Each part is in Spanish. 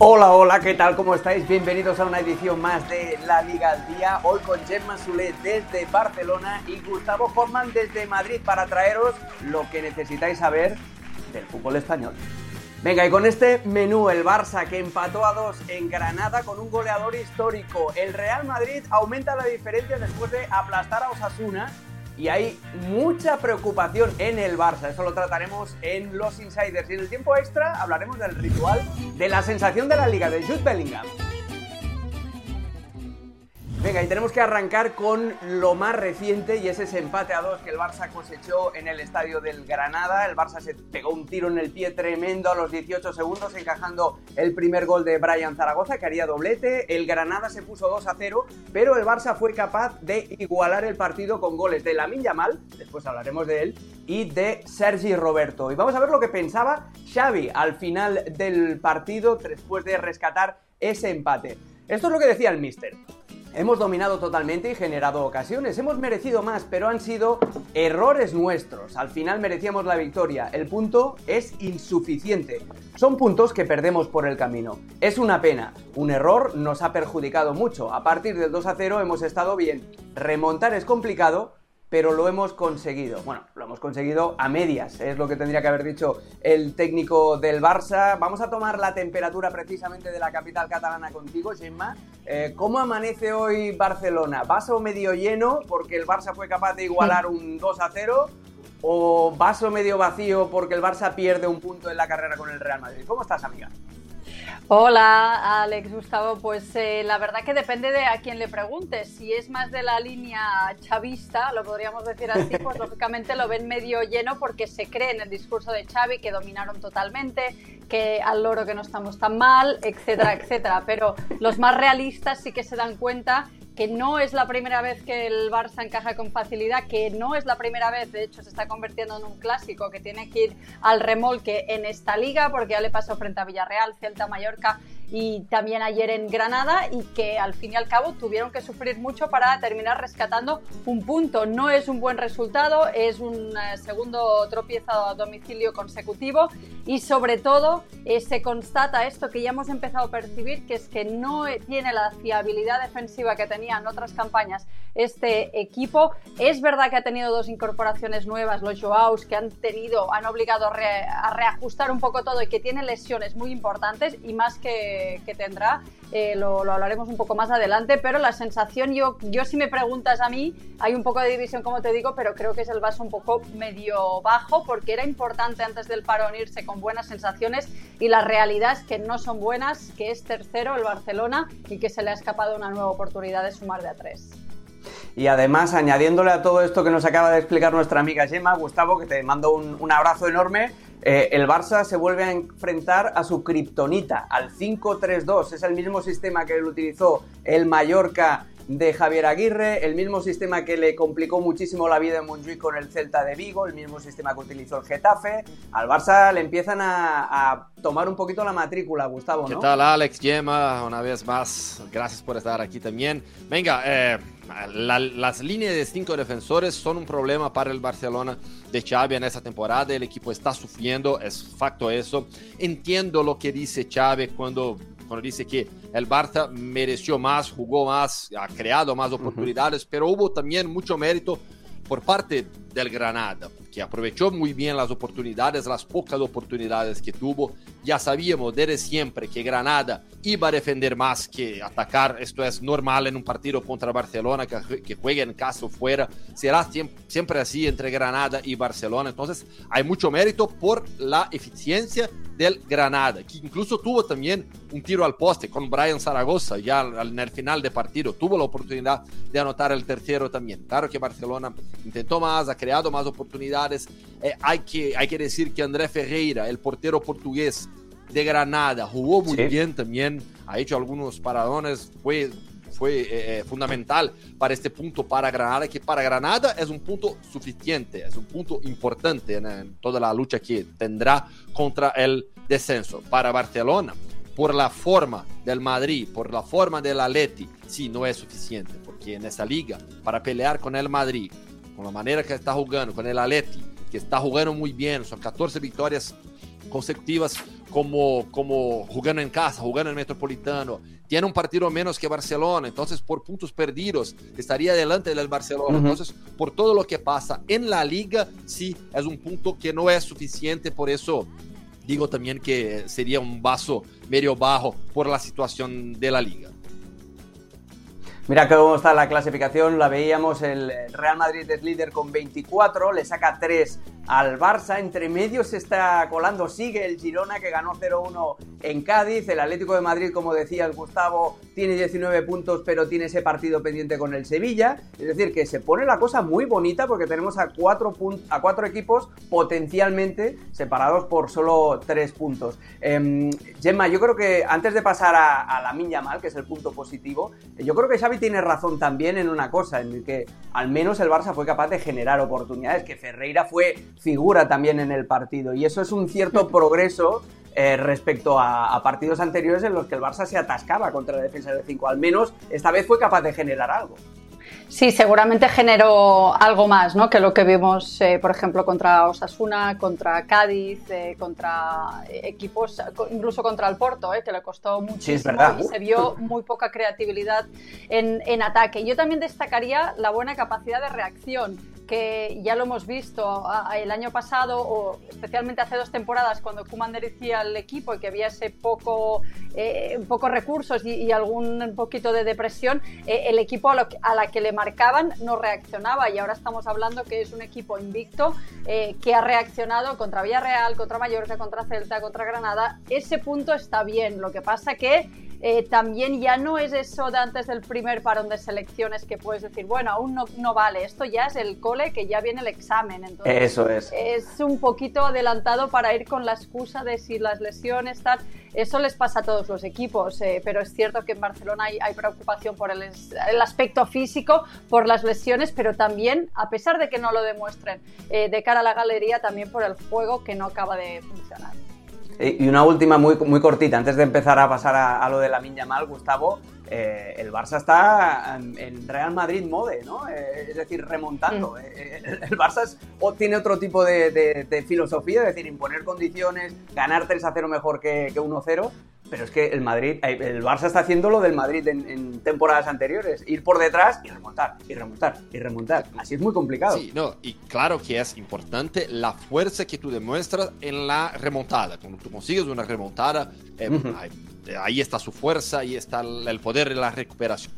Hola, hola, ¿qué tal? ¿Cómo estáis? Bienvenidos a una edición más de La Liga al Día. Hoy con Gemma Sulet desde Barcelona y Gustavo Hoffman desde Madrid para traeros lo que necesitáis saber del fútbol español. Venga, y con este menú, el Barça que empató a dos en Granada con un goleador histórico. El Real Madrid aumenta la diferencia después de aplastar a Osasuna y hay mucha preocupación en el Barça. Eso lo trataremos en los Insiders. Y en el tiempo extra hablaremos del ritual de la sensación de la liga de Jude Bellingham. Venga, y tenemos que arrancar con lo más reciente y es ese empate a dos que el Barça cosechó en el estadio del Granada. El Barça se pegó un tiro en el pie tremendo a los 18 segundos, encajando el primer gol de Brian Zaragoza, que haría doblete. El Granada se puso 2 a 0, pero el Barça fue capaz de igualar el partido con goles de Lamin Yamal, después hablaremos de él, y de Sergi Roberto. Y vamos a ver lo que pensaba Xavi al final del partido después de rescatar ese empate. Esto es lo que decía el Mister. Hemos dominado totalmente y generado ocasiones. Hemos merecido más, pero han sido errores nuestros. Al final merecíamos la victoria. El punto es insuficiente. Son puntos que perdemos por el camino. Es una pena. Un error nos ha perjudicado mucho. A partir del 2 a 0 hemos estado bien. Remontar es complicado, pero lo hemos conseguido. Bueno, lo hemos conseguido a medias, es lo que tendría que haber dicho el técnico del Barça. Vamos a tomar la temperatura precisamente de la capital catalana contigo, Gemma. Eh, ¿Cómo amanece hoy Barcelona? ¿Vaso medio lleno porque el Barça fue capaz de igualar un 2 a 0? ¿O vaso medio vacío porque el Barça pierde un punto en la carrera con el Real Madrid? ¿Cómo estás, amiga? Hola, Alex, Gustavo. Pues eh, la verdad que depende de a quién le preguntes. Si es más de la línea chavista, lo podríamos decir así, pues lógicamente lo ven medio lleno porque se cree en el discurso de Xavi que dominaron totalmente, que al loro que no estamos tan mal, etcétera, etcétera. Pero los más realistas sí que se dan cuenta que no es la primera vez que el Barça encaja con facilidad, que no es la primera vez, de hecho se está convirtiendo en un clásico que tiene que ir al remolque en esta liga, porque ya le pasó frente a Villarreal, Celta, Mallorca y también ayer en Granada y que al fin y al cabo tuvieron que sufrir mucho para terminar rescatando un punto. No es un buen resultado, es un eh, segundo tropiezo a domicilio consecutivo y sobre todo eh, se constata esto que ya hemos empezado a percibir, que es que no tiene la fiabilidad defensiva que tenía en otras campañas este equipo. Es verdad que ha tenido dos incorporaciones nuevas, los Joaos, que han tenido, han obligado a, reajustar un poco todo y que tienen lesiones muy importantes y más que, tendrá. Eh, lo, hablaremos un poco más adelante, pero la sensación, yo, yo si me preguntas a mí, hay un poco de división, como te digo, pero creo que es el vaso un poco medio bajo, porque era importante antes del parón irse con buenas sensaciones y la realidad es que no son buenas, que es tercero el Barcelona y que se le ha escapado una nueva oportunidad de sumar de a tres. Y además, añadiéndole a todo esto que nos acaba de explicar nuestra amiga Gemma, Gustavo, que te mando un, abrazo enorme, eh, el Barça se vuelve a enfrentar a su kriptonita, al 5-3-2. Es el mismo sistema que él utilizó el Mallorca de Javier Aguirre, el mismo sistema que le complicó muchísimo la vida en Montjuic con el Celta de Vigo, el mismo sistema que utilizó el Getafe. Al Barça le empiezan a, tomar un poquito la matrícula, Gustavo. ¿Qué tal, Alex, Gemma? Una vez más, gracias por estar aquí también. Venga, eh, las líneas de cinco defensores son un problema para el Barcelona de Xavi en esta temporada. El equipo está sufriendo, es facto eso. Entiendo lo que dice Xavi cuando, dice que el Barça mereció más, jugó más, ha creado más oportunidades, pero hubo también mucho mérito por parte del Granada, que aprovechó muy bien las oportunidades, las pocas oportunidades que tuvo. Ya sabíamos desde siempre que Granada iba a defender más que atacar. Esto es normal en un partido contra Barcelona, que, juegue en casa o fuera. Será siempre, siempre así entre Granada y Barcelona. Entonces hay mucho mérito por la eficiencia del Granada, que incluso tuvo también un tiro al poste con Brian Zaragoza ya en el final de partido. Tuvo la oportunidad de anotar el tercero también. Claro que Barcelona intentó más, ha creado más oportunidades. Eh, hay, que, hay que decir que André Ferreira, el portero portugués de Granada, jugó muy bien también, ha hecho algunos paradones, fue fue eh, eh, fundamental para este punto para Granada, que para Granada es un punto suficiente, es un punto importante en, toda la lucha que tendrá contra el descenso. Para Barcelona, por la forma del Madrid, por la forma del Atleti, sí, no es suficiente, porque en esa liga, para pelear con el Madrid, con la manera que está jugando, con el Atleti, que está jugando muy bien, son 14 victorias consecutivas como, como jugando en casa, jugando en Metropolitano, tiene un partido menos que Barcelona, entonces por puntos perdidos estaría delante del Barcelona. Entonces, por todo lo que pasa en la liga, sí, es un punto que no es suficiente, por eso digo también que sería un vaso medio bajo por la situación de la liga. Mira cómo está la clasificación, la veíamos, el Real Madrid es líder con 24, le saca 3 al Barça. Entre medios se está colando, sigue el Girona que ganó 0-1 en Cádiz. El Atlético de Madrid, como decía el Gustavo, tiene 19 puntos, pero tiene ese partido pendiente con el Sevilla. Es decir, que se pone la cosa muy bonita porque tenemos a cuatro, a cuatro equipos potencialmente separados por solo 3 puntos. Eh, Gemma, yo creo que antes de pasar a, la Minya Mal, que es el punto positivo, yo creo que Xavi tiene razón también en una cosa, en que al menos el Barça fue capaz de generar oportunidades, que Ferreira fue figura también en el partido. Y eso es un cierto progreso eh, respecto a, partidos anteriores en los que el Barça se atascaba contra la defensa de 5. Al menos esta vez fue capaz de generar algo. Sí, seguramente generó algo más ¿no? que lo que vimos, eh, por ejemplo, contra Osasuna, contra Cádiz, eh, contra equipos, incluso contra el Porto, que le costó muchísimo y se vio muy poca creatividad en, en ataque. Yo también destacaría la buena capacidad de reacción que ya lo hemos visto el año pasado o especialmente hace dos temporadas cuando Kuman dirigía el equipo y que había ese poco, eh, pocos recursos y, algún poquito de depresión, eh, el equipo a, la que le marcaban no reaccionaba. Y ahora estamos hablando que es un equipo invicto eh, que ha reaccionado contra Villarreal, contra Mallorca, contra Celta, contra Granada. Ese punto está bien, lo que pasa que eh, también ya no es eso de antes del primer parón de selecciones que puedes decir, bueno, aún no, no vale, esto ya es el cole que ya viene el examen. Entonces, eso es. Es un poquito adelantado para ir con la excusa de si las lesiones, tal. Eso les pasa a todos los equipos, eh, pero es cierto que en Barcelona hay, preocupación por el, el, aspecto físico, por las lesiones, pero también, a pesar de que no lo demuestren, eh, de cara a la galería, también por el juego que no acaba de funcionar. Y una última muy, muy cortita, antes de empezar a pasar a, lo de la Minya Mal, Gustavo, eh, el Barça está en Real Madrid mode, ¿no? Eh, es decir, remontando. Mm. el Barça tiene otro tipo de, filosofía, es decir, imponer condiciones, ganar 3 a 0 mejor que, que 1 0, pero es que el Madrid, eh, el Barça está haciendo lo del Madrid en, temporadas anteriores, ir por detrás y remontar, y remontar, y remontar. Así es muy complicado. Sí, no, y claro que es importante la fuerza que tú demuestras en la remontada. Cuando tú consigues una remontada, eh, ahí, está su fuerza, ahí está el poder de la recuperación.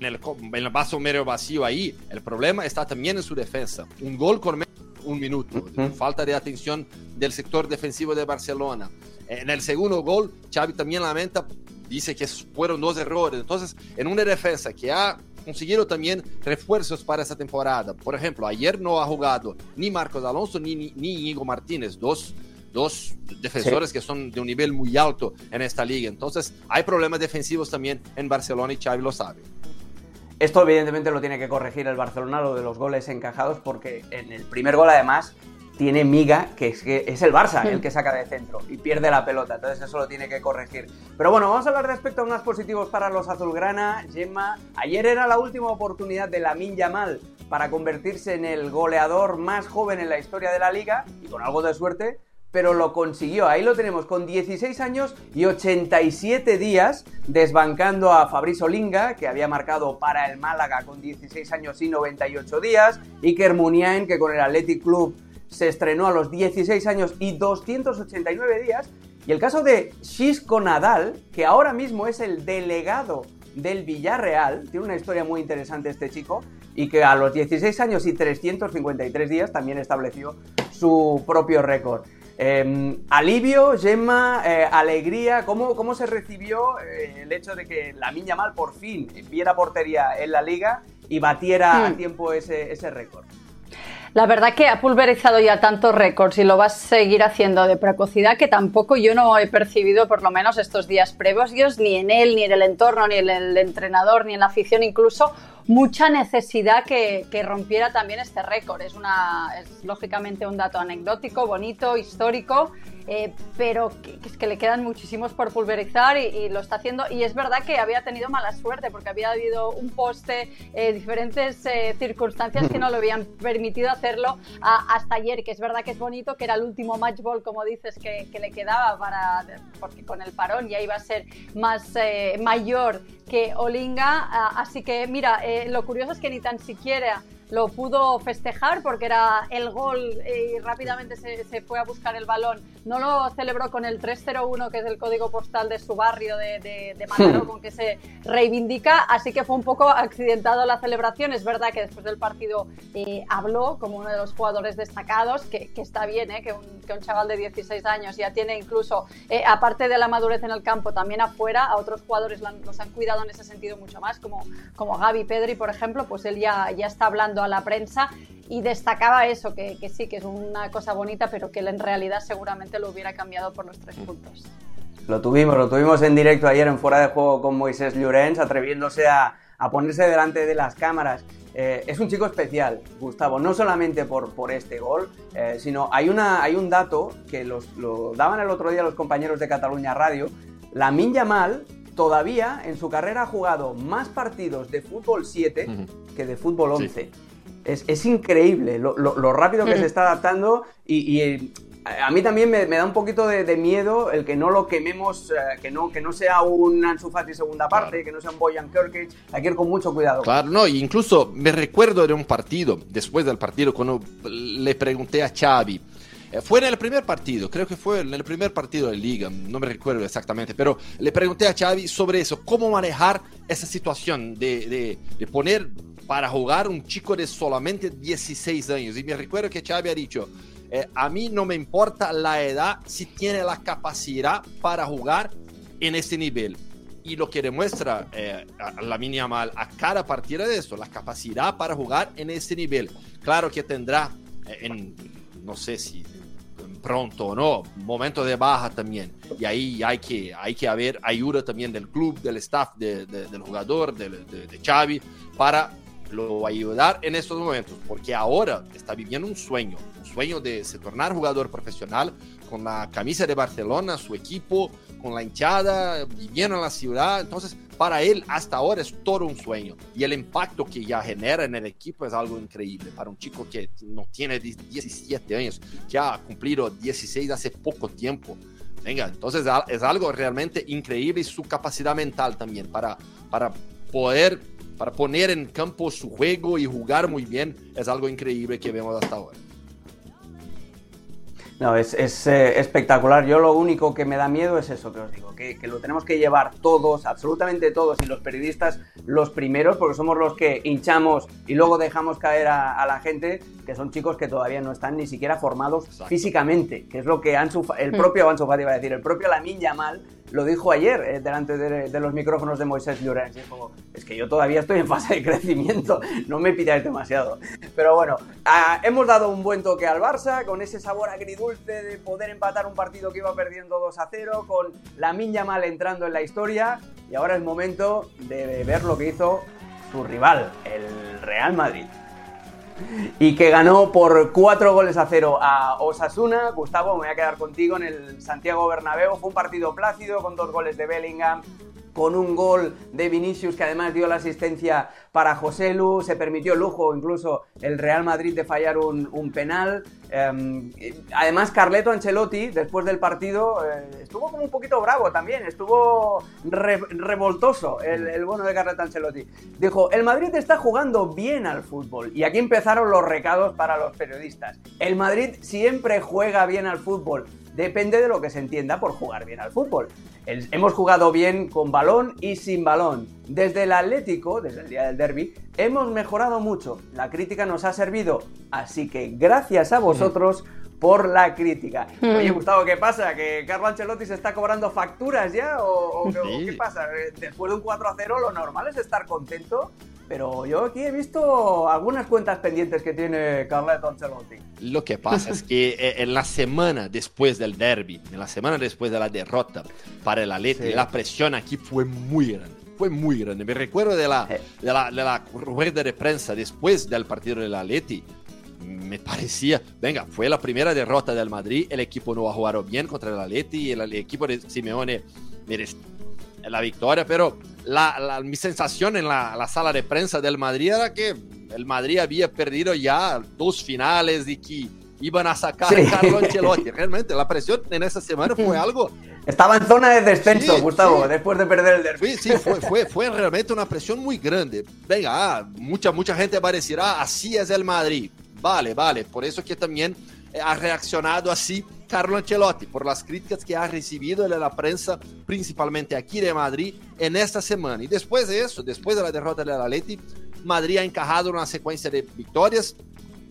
En el, en el vaso medio vacío ahí, el problema está también en su defensa. Un gol con un minuto, falta de atención del sector defensivo de Barcelona. En el segundo gol, Xavi también lamenta, dice que fueron dos errores. Entonces, en una defensa que ha conseguido también refuerzos para esta temporada. Por ejemplo, ayer no ha jugado ni Marcos Alonso ni, ni, Martínez, dos, dos defensores que son de un nivel muy alto en esta liga. Entonces, hay problemas defensivos también en Barcelona y Xavi lo sabe. Esto evidentemente lo tiene que corregir el Barcelona, lo de los goles encajados, porque en el primer gol además tiene miga, que es, que es el Barça el que saca de centro y pierde la pelota, entonces eso lo tiene que corregir. Pero bueno, vamos a hablar de aspectos más positivos para los azulgrana. Gemma, ayer era la última oportunidad de la Yamal para convertirse en el goleador más joven en la historia de la liga y con algo de suerte, pero lo consiguió. Ahí lo tenemos con 16 años y 87 días desbancando a Fabrizio Linga, que había marcado para el Málaga con 16 años y 98 días, Iker Muniain, que con el Athletic Club se estrenó a los 16 años y 289 días. Y el caso de Xisco Nadal, que ahora mismo es el delegado del Villarreal, tiene una historia muy interesante este chico, y que a los 16 años y 353 días también estableció su propio récord. Em, alivio, Gemma, eh, alegría, ¿cómo, ¿cómo, se recibió eh, el hecho de que la Miña Mal por fin viera portería en la liga y batiera a hmm. tiempo ese, ese récord? La verdad que ha pulverizado ya tantos récords y lo va a seguir haciendo de precocidad que tampoco yo no he percibido, por lo menos estos días previos, ni en él, ni en el entorno, ni en el entrenador, ni en la afición incluso, mucha necesidad que, rompiera también este récord. Es, una, es lógicamente un dato anecdótico, bonito, histórico, eh, pero que, es que le quedan muchísimos por pulverizar y, lo está haciendo. Y es verdad que había tenido mala suerte porque había habido un poste, eh, diferentes eh, circunstancias que no le habían permitido hacerlo hasta ayer, que es verdad que es bonito, que era el último match ball, como dices, que, que le quedaba para, porque con el parón ya iba a ser más mayor que Olinga. Ah, así que, mira, lo curioso es que ni tan siquiera lo pudo festejar porque era el gol y rápidamente se, se, fue a buscar el balón. No lo celebró con el 301, que es el código postal de su barrio de, de, de hmm. con que se reivindica, así que fue un poco accidentado la celebración. Es verdad que después del partido eh, habló como uno de los jugadores destacados, que, que está bien, eh, que, un, que, un, chaval de 16 años ya tiene incluso, eh, aparte de la madurez en el campo, también afuera, a otros jugadores los han cuidado en ese sentido mucho más, como, como Gaby Pedri, por ejemplo, pues él ya, ya está hablando a la prensa y destacaba eso, que, sí, que es una cosa bonita, pero que él en realidad seguramente lo hubiera cambiado por los tres puntos. Lo tuvimos, lo tuvimos en directo ayer en Fuera de Juego con Moisés Llorens, atreviéndose a, ponerse delante de las cámaras. Eh, es un chico especial, Gustavo, no solamente por, por este gol, eh, sino hay, una, hay un dato que los, lo daban el otro día los compañeros de Cataluña Radio. La Minya Mal todavía en su carrera ha jugado más partidos de fútbol 7 que de fútbol 11. Es, increíble lo, rápido que se está adaptando y, eh, a mí también me, da un poquito de, miedo el que no lo quememos, eh, que, no, que no sea un Ansu Fati segunda parte, que no sea un Boyan Kirkic, hay que ir con mucho cuidado. Claro, no, incluso me recuerdo de un partido, después del partido, cuando le pregunté a Xavi, eh, fue en el primer partido, creo que fue en el primer partido de Liga, no me recuerdo exactamente, pero le pregunté a Xavi sobre eso, cómo manejar esa situación de, de, poner para jugar un chico de solamente 16 años. Y me recuerdo que Xavi ha dicho, eh, a mí no me importa la edad si tiene la capacidad para jugar en este nivel. Y lo que demuestra eh, la mínima a cada partida de esto, la capacidad para jugar en este nivel. Claro que tendrá, en, no sé si pronto o no, momento de baja también. Y ahí hay que, hay que haber ayuda también del club, del staff, del jugador, de, de, Xavi, para lo ayudar en estos momentos, porque ahora está viviendo un sueño, un sueño de se tornar jugador profesional con la camisa de Barcelona, su equipo, con la hinchada, viviendo en la ciudad. Entonces, para él hasta ahora es todo un sueño y el impacto que ya genera en el equipo es algo increíble para un chico que no tiene 17 años, que ha cumplido 16 hace poco tiempo. Venga, entonces es algo realmente increíble y su capacidad mental también para, para poder, para poner en campo su juego y jugar muy bien es algo increíble que vemos hasta ahora. No, es, eh, espectacular. Yo lo único que me da miedo es eso que os digo, que, lo tenemos que llevar todos, absolutamente todos, y los periodistas los primeros, porque somos los que hinchamos y luego dejamos caer a, la gente, que son chicos que todavía no están ni siquiera formados físicamente, que es lo que Ansu, el mm. propio Ansu Fati iba a decir, el propio Lamin Yamal lo dijo ayer eh, delante de, los micrófonos de Moisés Llorens. Es que yo todavía estoy en fase de crecimiento, no me pidáis demasiado. Pero bueno, ah, hemos dado un buen toque al Barça con ese sabor agridulce de poder empatar un partido que iba perdiendo 2 a 0, con la miña mal entrando en la historia. Y ahora es momento de ver lo que hizo su rival, el Real Madrid y que ganó por cuatro goles a cero a Osasuna. Gustavo, me voy a quedar contigo en el Santiago Bernabéu. Fue un partido plácido con dos goles de Bellingham, con un gol de Vinicius que además dio la asistencia para José Lu, se permitió lujo incluso el Real Madrid de fallar un, penal. Em, además, Carleto Ancelotti, después del partido, eh, estuvo como un poquito bravo también, estuvo revoltoso el, el, bueno de Carleto Ancelotti. Dijo, el Madrid está jugando bien al fútbol. Y aquí empezaron los recados para los periodistas. El Madrid siempre juega bien al fútbol. Depende de lo que se entienda por jugar bien al fútbol hemos jugado bien con balón y sin balón. Desde el Atlético, desde el día del derby, hemos mejorado mucho. La crítica nos ha servido. Así que gracias a vosotros por la crítica. Hmm. Oye, Gustavo, ¿qué pasa? ¿Que Carlo Ancelotti se está cobrando facturas ya? ¿O, qué pasa? Después de un 4 a 0, lo normal es estar contento pero yo aquí he visto algunas cuentas pendientes que tiene Carleto Ancelotti. Lo que pasa es que eh, en la semana después del derby, en la semana después de la derrota para el Atleti, la presión aquí fue muy grande fue muy grande. Me recuerdo de la, de la, de la rueda de prensa después del partido de la Leti me parecía, venga, fue la primera derrota del Madrid, el equipo no ha jugado bien contra el Atleti, el, el equipo de Simeone merece la victoria, pero la, la, mi sensación en la, la, sala de prensa del Madrid era que el Madrid había perdido ya dos finales y que iban a sacar sí. a Carlo Ancelotti. Realmente la presión en esa semana fue algo... Estaba en zona de descenso, sí, Gustavo, sí. después de perder el derby. Sí, fue, fue, fue, realmente una presión muy grande. Venga, ah, mucha, mucha gente va a decir, ah, así es el Madrid. Vale, vale, por eso que también ha reaccionado así Carlo Ancelotti, por las críticas que ha recibido de la prensa, principalmente aquí de Madrid, en esta semana. Y después de eso, después de la derrota de la Leti, Madrid ha encajado una secuencia de victorias,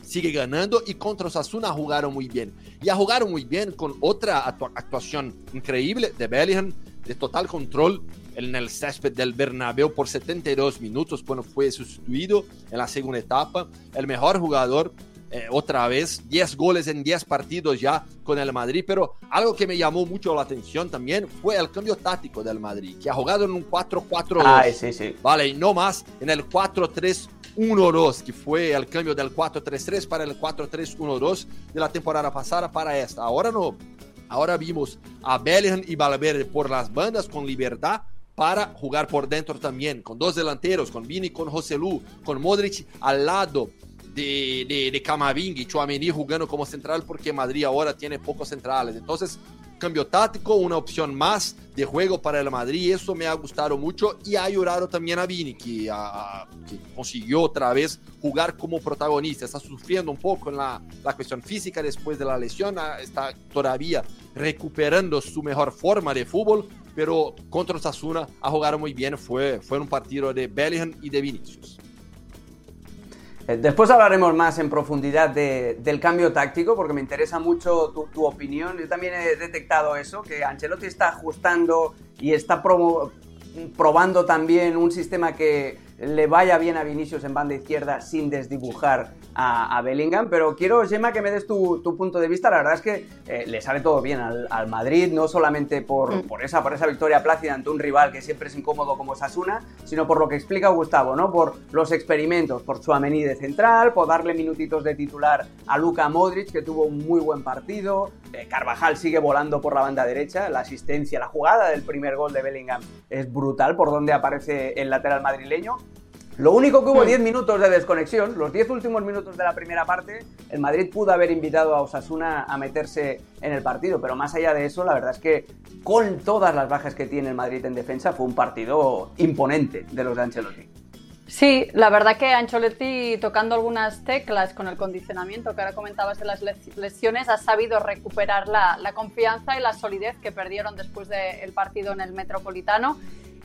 sigue ganando y contra Osasuna jugaron muy bien. Y ha jugado muy bien con otra actuación increíble de Bellingham, de total control en el césped del Bernabéu por 72 minutos cuando fue sustituido en la segunda etapa. El mejor jugador eh, otra vez, 10 goles en 10 partidos ya con el Madrid, pero algo que me llamó mucho la atención también fue el cambio táctico del Madrid, que ha jugado en un 4-4-2, ah, sí, sí. ¿vale? Y no más en el 4-3-1-2, que fue el cambio del 4-3-3 para el 4-3-1-2 de la temporada pasada para esta. Ahora no, ahora vimos a Bellingham y Valverde por las bandas con libertad, para jugar por dentro también, con dos delanteros, con Vini, con José Lu, con Modric al lado de, de, de y Chouameni jugando como central porque Madrid ahora tiene pocos centrales. Entonces, cambio táctico, una opción más de juego para el Madrid, eso me ha gustado mucho y ha ayudado también a Vini, que, consiguió otra vez jugar como protagonista. Está sufriendo un poco en la, la cuestión física después de la lesión, está todavía recuperando su mejor forma de fútbol, pero contra Osasuna ha jugado muy bien, fue, fue un partido de Bellingham y de Vinicius. Después hablaremos más en profundidad de, del cambio táctico, porque me interesa mucho tu, opinión. Yo también he detectado eso, que Ancelotti está ajustando y está probando también un sistema que le vaya bien a Vinicius en banda izquierda sin desdibujar a, a Bellingham. Pero quiero, Gemma, que me des tu, tu, punto de vista. La verdad es que eh, le sale todo bien al, al Madrid, no solamente por, mm. por, esa, por esa victoria plácida ante un rival que siempre es incómodo como Sasuna, sino por lo que explica Gustavo, ¿no? Por los experimentos, por su Amení de central, por darle minutitos de titular a Luka Modric, que tuvo un muy buen partido. Eh, Carvajal sigue volando por la banda derecha. La asistencia, la jugada del primer gol de Bellingham es brutal por donde aparece el lateral madrileño. Lo único que hubo 10 minutos de desconexión, los 10 últimos minutos de la primera parte, el Madrid pudo haber invitado a Osasuna a meterse en el partido, pero más allá de eso, la verdad es que con todas las bajas que tiene el Madrid en defensa, fue un partido imponente de los de Ancelotti. Sí, la verdad que Ancelotti tocando algunas teclas con el condicionamiento que ahora comentabas de las lesiones ha sabido recuperar la, la confianza y la solidez que perdieron después del partido en el Metropolitano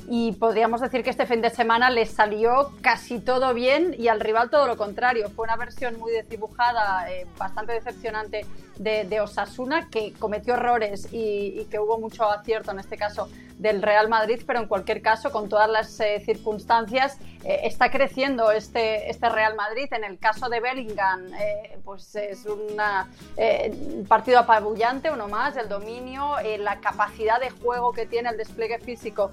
y podríamos decir que este fin de semana les salió casi todo bien y al rival todo lo contrario. Fue una versión muy desdibujada, eh, bastante decepcionante de, Osasuna, que cometió errores y, que hubo mucho acierto en este caso del Real Madrid, pero en cualquier caso, con todas las eh, circunstancias, eh, está creciendo este, este Real Madrid. En el caso de Bellingham, eh, pues es una, un partido apabullante, uno más, el dominio, la capacidad de juego que tiene, el despliegue físico,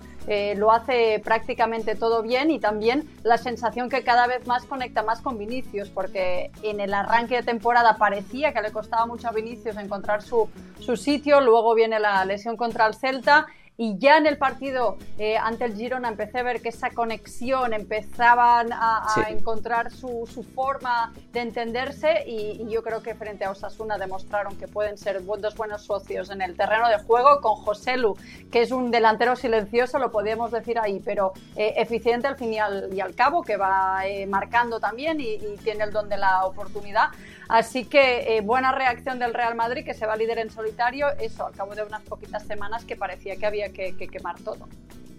lo hace prácticamente todo bien y también la sensación que cada vez más conecta más con Vinicius, porque en el arranque de temporada parecía que le costaba mucho Vinicius encontrar su, su sitio, luego viene la lesión contra el Celta y ya en el partido eh, ante el Girona empecé a ver que esa conexión empezaban a, a sí. encontrar su, su, forma de entenderse y, y, yo creo que frente a Osasuna demostraron que pueden ser dos buenos socios en el terreno de juego con José Lu, que es un delantero silencioso, lo podemos decir ahí, pero eh, eficiente al fin y al, y al, cabo, que va eh, marcando también y, y, tiene el don de la oportunidad. Así que eh, buena reacción del Real Madrid, que se va líder en solitario, eso, al cabo de unas poquitas semanas que parecía que había que, que quemar todo.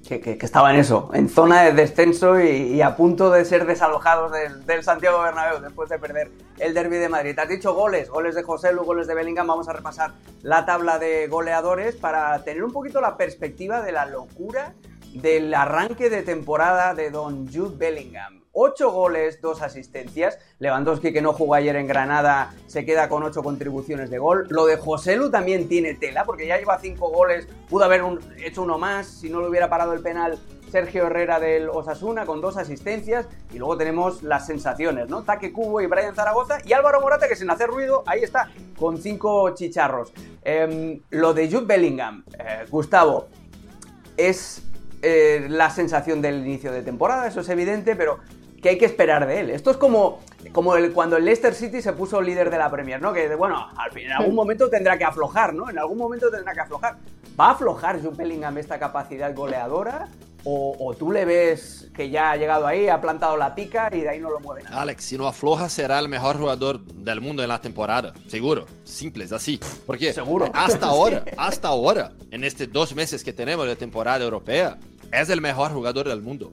Que, estaba en eso, en zona de descenso y, a punto de ser desalojados del, Santiago Bernabéu después de perder el derby de Madrid. Has dicho goles, goles de José Lu, goles de Bellingham. Vamos a repasar la tabla de goleadores para tener un poquito la perspectiva de la locura del arranque de temporada de Don Jude Bellingham. 8 goles, 2 asistencias. Lewandowski, que no jugó ayer en Granada, se queda con 8 contribuciones de gol. Lo de Joselu también tiene tela, porque ya lleva 5 goles, pudo haber hecho uno más si no le hubiera parado el penal Sergio Herrera del Osasuna con dos asistencias y luego tenemos las sensaciones, ¿no? Taque Cubo y Brian Zaragoza y Álvaro Morata que sin hacer ruido, ahí está, con cinco chicharros. Em, lo de Jude Bellingham, eh, Gustavo, es eh, la sensación del inicio de temporada, eso es evidente, pero ¿qué hay que esperar de él? Esto es como, como el, cuando el Leicester City se puso líder de la Premier, ¿no? Que bueno, al fin, en algún momento tendrá que aflojar, ¿no? En algún momento tendrá que aflojar. ¿Va a aflojar Jude Bellingham esta capacidad goleadora? O, tú le ves que ya ha llegado ahí, ha plantado la pica y de ahí no lo mueve nada. Alex, si no afloja será el mejor jugador del mundo en la temporada, seguro, simples así. Porque seguro. hasta ahora, hasta ahora, en estos dos meses que tenemos de temporada europea, es el mejor jugador del mundo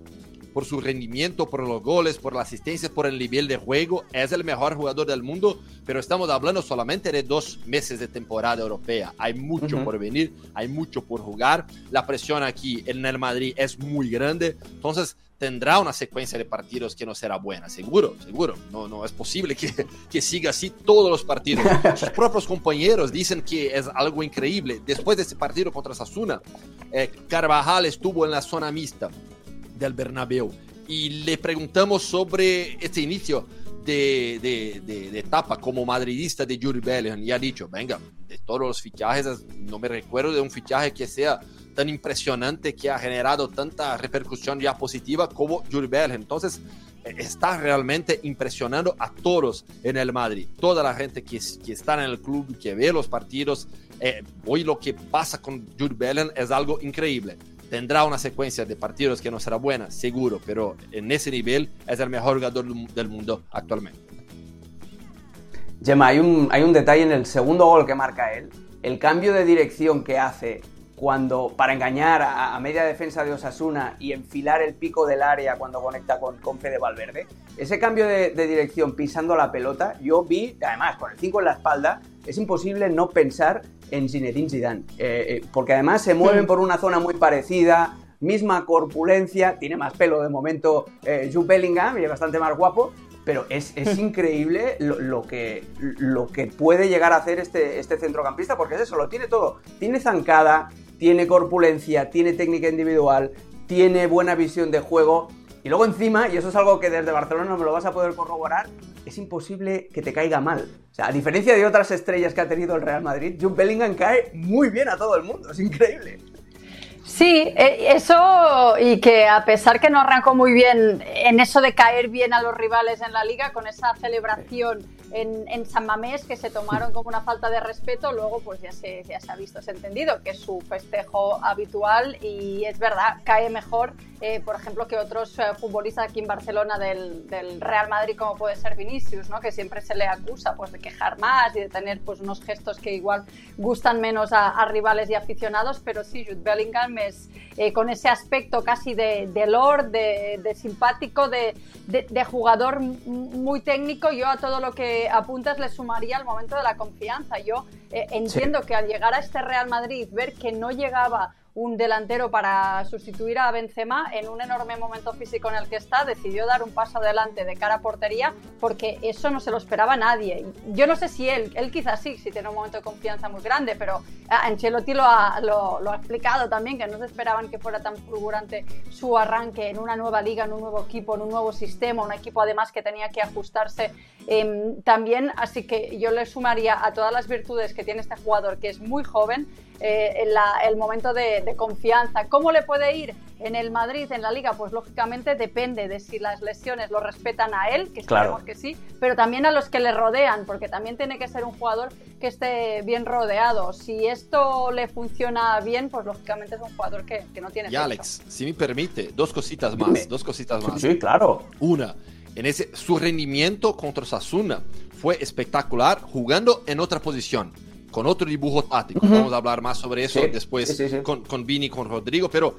por su rendimiento, por los goles, por la asistencia, por el nivel de juego. Es el mejor jugador del mundo, pero estamos hablando solamente de dos meses de temporada europea. Hay mucho por venir, hay mucho por jugar. La presión aquí en el Madrid es muy grande, entonces tendrá una secuencia de partidos que no será buena, seguro, seguro. No, no es posible que, que siga así todos los partidos. Sus propios compañeros dicen que es algo increíble. Después de ese partido contra Sasuna, eh, Carvajal estuvo en la zona mixta del Bernabéu y le preguntamos sobre este inicio de, de, etapa como madridista de Yuri Bellingham y ha dicho, venga, de todos los fichajes, no me recuerdo de un fichaje que sea tan impresionante, que ha generado tanta repercusión ya positiva como Yuri Bellingham. Entonces, eh, está realmente impresionando a todos en el Madrid. Toda la gente que, que está en el club, que ve los partidos, eh, hoy lo que pasa con Jude Bellingham es algo increíble. Tendrá una secuencia de partidos que no será buena, seguro, pero en ese nivel es el mejor jugador del mundo actualmente. Gemma, hay un, hay un detalle en el segundo gol que marca él. El cambio de dirección que hace cuando, para engañar a, media defensa de Osasuna y enfilar el pico del área cuando conecta con, con Fede Valverde, ese cambio de, de, dirección pisando la pelota, yo vi, además con el 5 en la espalda, es imposible no pensar en Zinedine Zidane, eh, eh, porque además se mueven por una zona muy parecida, misma corpulencia, tiene más pelo de momento eh, Jude Bellingham y es bastante más guapo, pero es, increíble lo, que, lo que puede llegar a hacer este, este centrocampista, porque es eso, lo tiene todo. Tiene zancada, tiene corpulencia, tiene técnica individual, tiene buena visión de juego, y luego encima, y eso es algo que desde Barcelona no me lo vas a poder corroborar, es imposible que te caiga mal. O sea, a diferencia de otras estrellas que ha tenido el Real Madrid, Jude Bellingham cae muy bien a todo el mundo, es increíble. Sí, e, eso y que a pesar que no arrancó muy bien en eso de caer bien a los rivales en la liga, con esa celebración en, San Mamés que se tomaron como una falta de respeto, luego pues ya se, ya se ha visto, se ha entendido que es su festejo habitual y es verdad, cae mejor, eh, por ejemplo, que otros eh, futbolistas aquí en Barcelona del, del, Real Madrid como puede ser Vinicius, ¿no? que siempre se le acusa pues de quejar más y de tener pues unos gestos que igual gustan menos a, rivales y aficionados, pero sí, Jude Bellingham es eh, con ese aspecto casi de, de lord, de, de simpático, de, de, jugador muy técnico, yo a todo lo que apuntas le sumaría al momento de la confianza. Yo eh, entiendo que al llegar a este Real Madrid, ver que no llegaba un delantero para sustituir a Benzema en un enorme momento físico en el que está, decidió dar un paso adelante de cara a portería porque eso no se lo esperaba nadie. Yo no sé si él, él quizás sí, si tiene un momento de confianza muy grande, pero Ancelotti lo ha, lo, ha explicado también, que no se esperaban que fuera tan fulgurante su arranque en una nueva liga, en un nuevo equipo, en un nuevo sistema, un equipo además que tenía que ajustarse em, también, así que yo le sumaría a todas las virtudes que tiene este jugador, que es muy joven, eh, el momento de, confianza. ¿Cómo le puede ir en el Madrid, en la liga? Pues lógicamente depende de si las lesiones lo respetan a él, que esperemos que sí, pero también a los que le rodean, porque también tiene que ser un jugador que esté bien rodeado. Si esto le funciona bien, pues lógicamente es un jugador que, no tiene. Y Alex, si me permite, dos cositas más, dos cositas más. Sí, claro. Una, en ese, su rendimiento contra Sasuna fue espectacular jugando en otra posición con otro dibujo táctico. Vamos a hablar más sobre eso después Con, con Vini, con Rodrigo, pero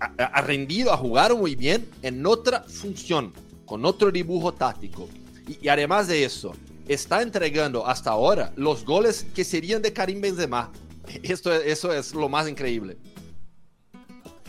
ha, rendido, ha jugado muy bien en otra función, con otro dibujo táctico. Y, además de eso, está entregando hasta ahora los goles que serían de Karim Benzema. Esto, eso es lo más increíble.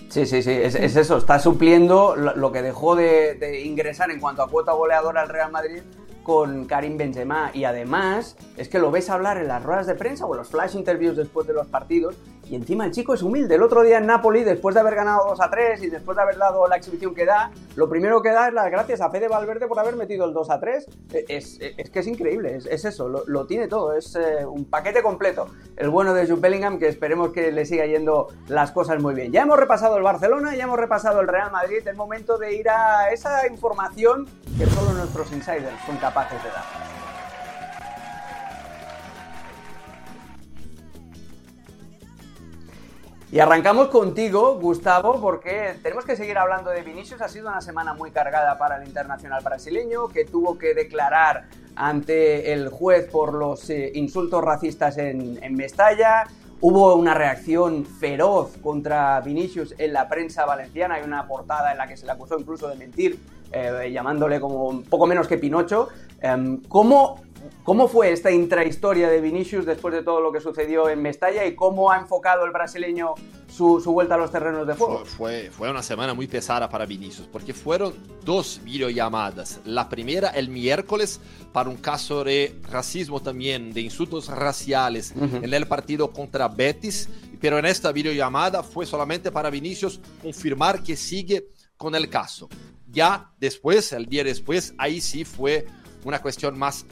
Sí, sí, sí, es, eso, está supliendo lo, que dejó de, de, ingresar en cuanto a cuota goleadora al Real Madrid con Karim Benzema y además es que lo ves hablar en las ruedas de prensa o en los flash interviews después de los partidos y encima el chico es humilde. El otro día en Napoli, después de haber ganado 2 a 3 y después de haber dado la exhibición que da, lo primero que da es las gracias a Fede Valverde por haber metido el 2 a 3. E, es, que es increíble, es, eso, lo, tiene todo, es eh, un paquete completo. El bueno de Jude Bellingham, que esperemos que le siga yendo las cosas muy bien. Ya hemos repasado el Barcelona, ya hemos repasado el Real Madrid, es momento de ir a esa información que solo nuestros insiders son capaces de dar. Y arrancamos contigo, Gustavo, porque tenemos que seguir hablando de Vinicius. Ha sido una semana muy cargada para el internacional brasileño, que tuvo que declarar ante el juez por los eh, insultos racistas en, Mestalla. Hubo una reacción feroz contra Vinicius en la prensa valenciana. Hay una portada en la que se le acusó incluso de mentir, eh, llamándole como poco menos que Pinocho. Em, ¿Cómo ¿Cómo fue esta intrahistoria de Vinicius después de todo lo que sucedió en Mestalla y cómo ha enfocado el brasileño su, vuelta a los terrenos de fuego? Fue, fue, una semana muy pesada para Vinicius porque fueron dos videollamadas. La primera el miércoles para un caso de racismo también, de insultos raciales en el partido contra Betis, pero en esta videollamada fue solamente para Vinicius confirmar que sigue con el caso. Ya después, el día después, ahí sí fue una cuestión más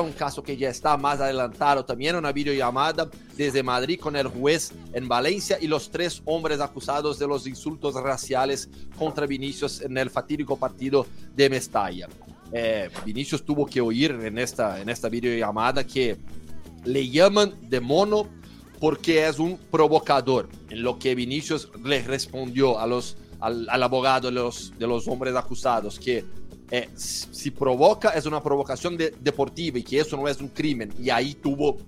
un caso que ya está más adelantado, también una videollamada desde Madrid con el juez en Valencia y los tres hombres acusados de los insultos raciales contra Vinicius en el fatídico partido de Mestalla. Eh, Vinicius tuvo que oír en esta, en esta videollamada que le llaman de mono porque es un provocador, en lo que Vinicius le respondió a los, al, al abogado de los, de los hombres acusados que eh, si provoca es una provocación deportiva y que eso no es un crimen. Y ahí tuvo,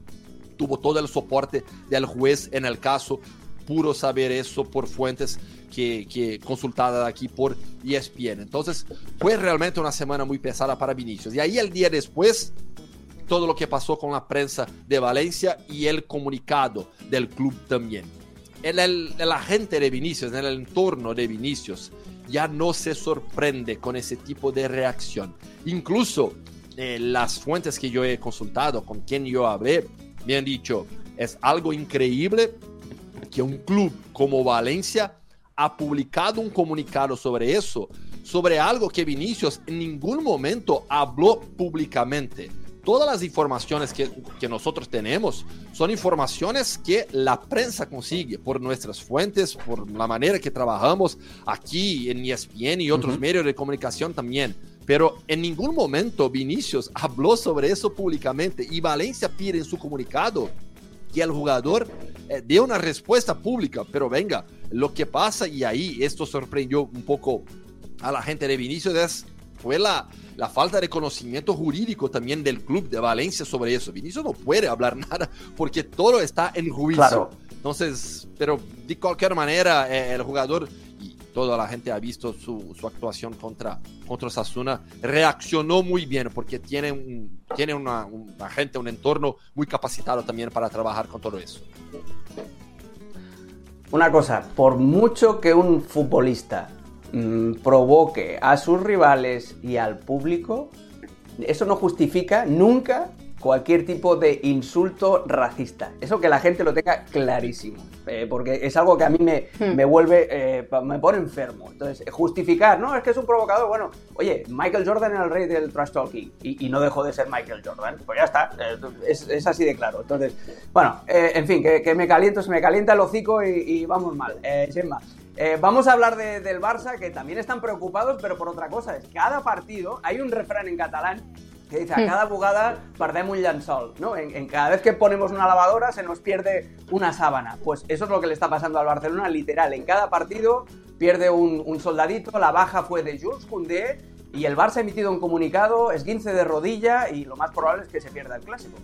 tuvo todo el soporte del juez en el caso, puro saber eso por fuentes que, que consultadas aquí por ESPN. Entonces fue realmente una semana muy pesada para Vinicius. Y ahí el día después todo lo que pasó con la prensa de Valencia y el comunicado del club también. El, el, el agente de Vinicius, en el entorno de Vinicius, ya no se sorprende con ese tipo de reacción. Incluso eh, las fuentes que yo he consultado, con quien yo hablé, me han dicho, es algo increíble que un club como Valencia ha publicado un comunicado sobre eso, sobre algo que Vinicius en ningún momento habló públicamente todas las informaciones que, que, nosotros tenemos son informaciones que la prensa consigue por nuestras fuentes, por la manera que trabajamos aquí en ESPN y otros medios de comunicación también. Pero en ningún momento Vinicius habló sobre eso públicamente y Valencia pide en su comunicado que el jugador eh, dé una respuesta pública. Pero venga, lo que pasa y ahí esto sorprendió un poco a la gente de Vinicius es, fue la, la falta de conocimiento jurídico también del club de Valencia sobre eso. Vinicius no puede hablar nada porque todo está en juicio. Entonces, pero de cualquier manera, eh, el jugador y toda la gente ha visto su, su, actuación contra, contra Sasuna, reaccionó muy bien porque tiene, un, tiene una, una gente, un entorno muy capacitado también para trabajar con todo eso. Una cosa, por mucho que un futbolista Mm, provoque a sus rivales y al público, eso no justifica nunca cualquier tipo de insulto racista. Eso que la gente lo tenga clarísimo, eh, porque es algo que a mí me, hmm. me vuelve, eh, me pone enfermo. Entonces, justificar, no, es que es un provocador, bueno, oye, Michael Jordan era el rey del trash talking y, no dejó de ser Michael Jordan, pues ya está, eh, es, así de claro. Entonces, bueno, en fin, que, me caliento, se me calienta el hocico y, vamos mal, sin más. vamos a hablar del Barça, que también están preocupados, pero por otra cosa, es cada partido, hay un refrán en catalán que dice, a cada bugada perdemos un llençol, ¿no? En, cada vez que ponemos una lavadora se nos pierde una sábana. Pues eso es lo que le está pasando al Barcelona, literal. En cada partido pierde un, soldadito, la baja fue de Jules Koundé y el Barça ha emitido un comunicado, es 15 de rodilla y lo más probable es que se pierda el Clásico.